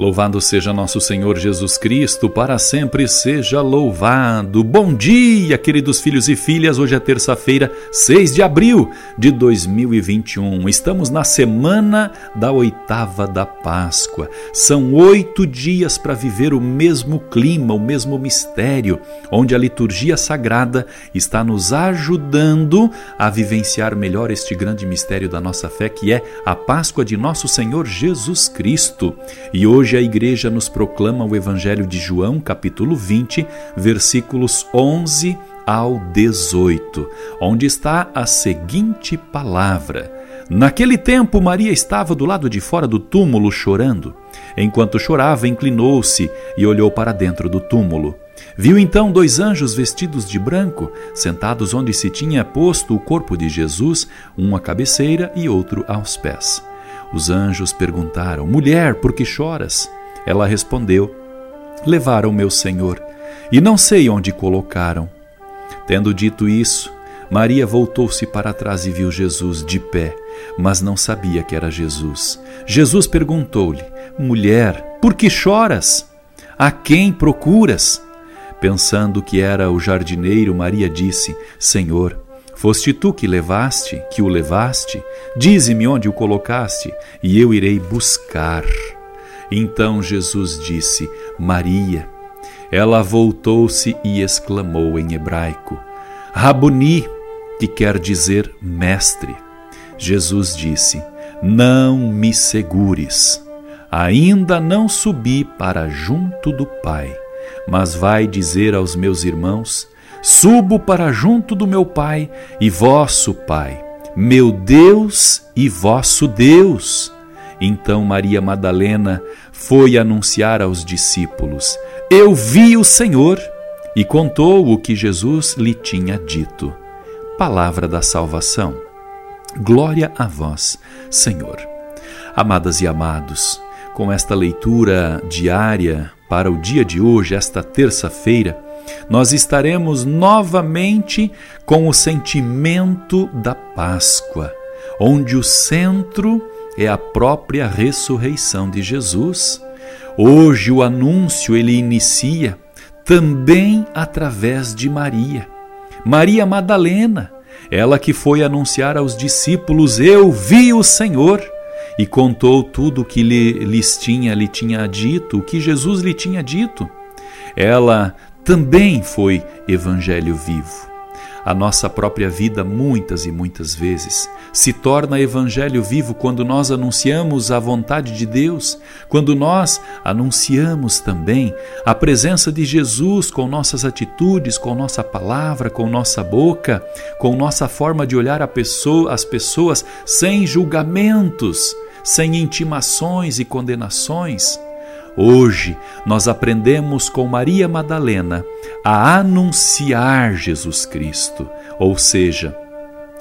Louvado seja nosso Senhor Jesus Cristo, para sempre seja louvado. Bom dia, queridos filhos e filhas. Hoje é terça-feira, 6 de abril de 2021. Estamos na semana da oitava da Páscoa. São oito dias para viver o mesmo clima, o mesmo mistério, onde a liturgia sagrada está nos ajudando a vivenciar melhor este grande mistério da nossa fé, que é a Páscoa de nosso Senhor Jesus Cristo. E hoje Hoje a igreja nos proclama o Evangelho de João, capítulo 20, versículos 11 ao 18, onde está a seguinte palavra: Naquele tempo, Maria estava do lado de fora do túmulo chorando. Enquanto chorava, inclinou-se e olhou para dentro do túmulo. Viu então dois anjos vestidos de branco, sentados onde se tinha posto o corpo de Jesus, um à cabeceira e outro aos pés. Os anjos perguntaram: Mulher, por que choras? Ela respondeu: Levaram meu Senhor, e não sei onde colocaram. Tendo dito isso, Maria voltou-se para trás e viu Jesus de pé, mas não sabia que era Jesus. Jesus perguntou-lhe: Mulher, por que choras? A quem procuras? Pensando que era o jardineiro, Maria disse: Senhor, Foste tu que levaste, que o levaste? Dize-me onde o colocaste, e eu irei buscar. Então Jesus disse: Maria. Ela voltou-se e exclamou em hebraico: Rabuni, que quer dizer mestre. Jesus disse: Não me segures. Ainda não subi para junto do Pai, mas vai dizer aos meus irmãos: Subo para junto do meu Pai e vosso Pai, meu Deus e vosso Deus. Então Maria Madalena foi anunciar aos discípulos: Eu vi o Senhor, e contou o que Jesus lhe tinha dito. Palavra da salvação. Glória a vós, Senhor. Amadas e amados, com esta leitura diária para o dia de hoje, esta terça-feira, nós estaremos novamente com o sentimento da Páscoa, onde o centro é a própria ressurreição de Jesus. Hoje o anúncio ele inicia também através de Maria. Maria Madalena, ela que foi anunciar aos discípulos: Eu vi o Senhor, e contou tudo o que lhe, lhes tinha, lhe tinha dito, o que Jesus lhe tinha dito. Ela também foi evangelho vivo. A nossa própria vida, muitas e muitas vezes, se torna evangelho vivo quando nós anunciamos a vontade de Deus, quando nós anunciamos também a presença de Jesus com nossas atitudes, com nossa palavra, com nossa boca, com nossa forma de olhar pessoa, as pessoas sem julgamentos, sem intimações e condenações. Hoje nós aprendemos com Maria Madalena a anunciar Jesus Cristo, ou seja,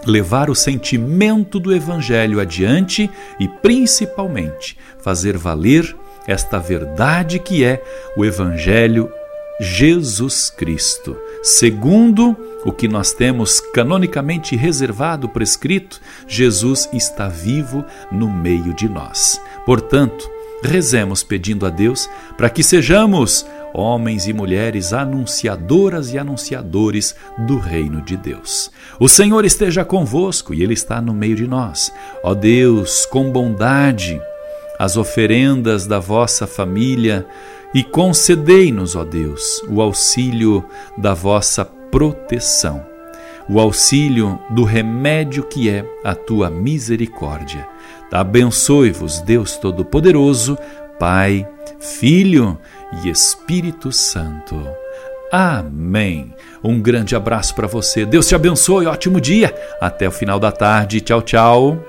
levar o sentimento do Evangelho adiante e, principalmente, fazer valer esta verdade que é o Evangelho Jesus Cristo. Segundo o que nós temos canonicamente reservado, prescrito, Jesus está vivo no meio de nós. Portanto, Rezemos pedindo a Deus para que sejamos homens e mulheres anunciadoras e anunciadores do reino de Deus. O Senhor esteja convosco e Ele está no meio de nós. Ó Deus, com bondade, as oferendas da vossa família e concedei-nos, ó Deus, o auxílio da vossa proteção, o auxílio do remédio que é a tua misericórdia Abençoe-vos, Deus Todo-Poderoso, Pai, Filho e Espírito Santo. Amém. Um grande abraço para você. Deus te abençoe. Ótimo dia. Até o final da tarde. Tchau, tchau.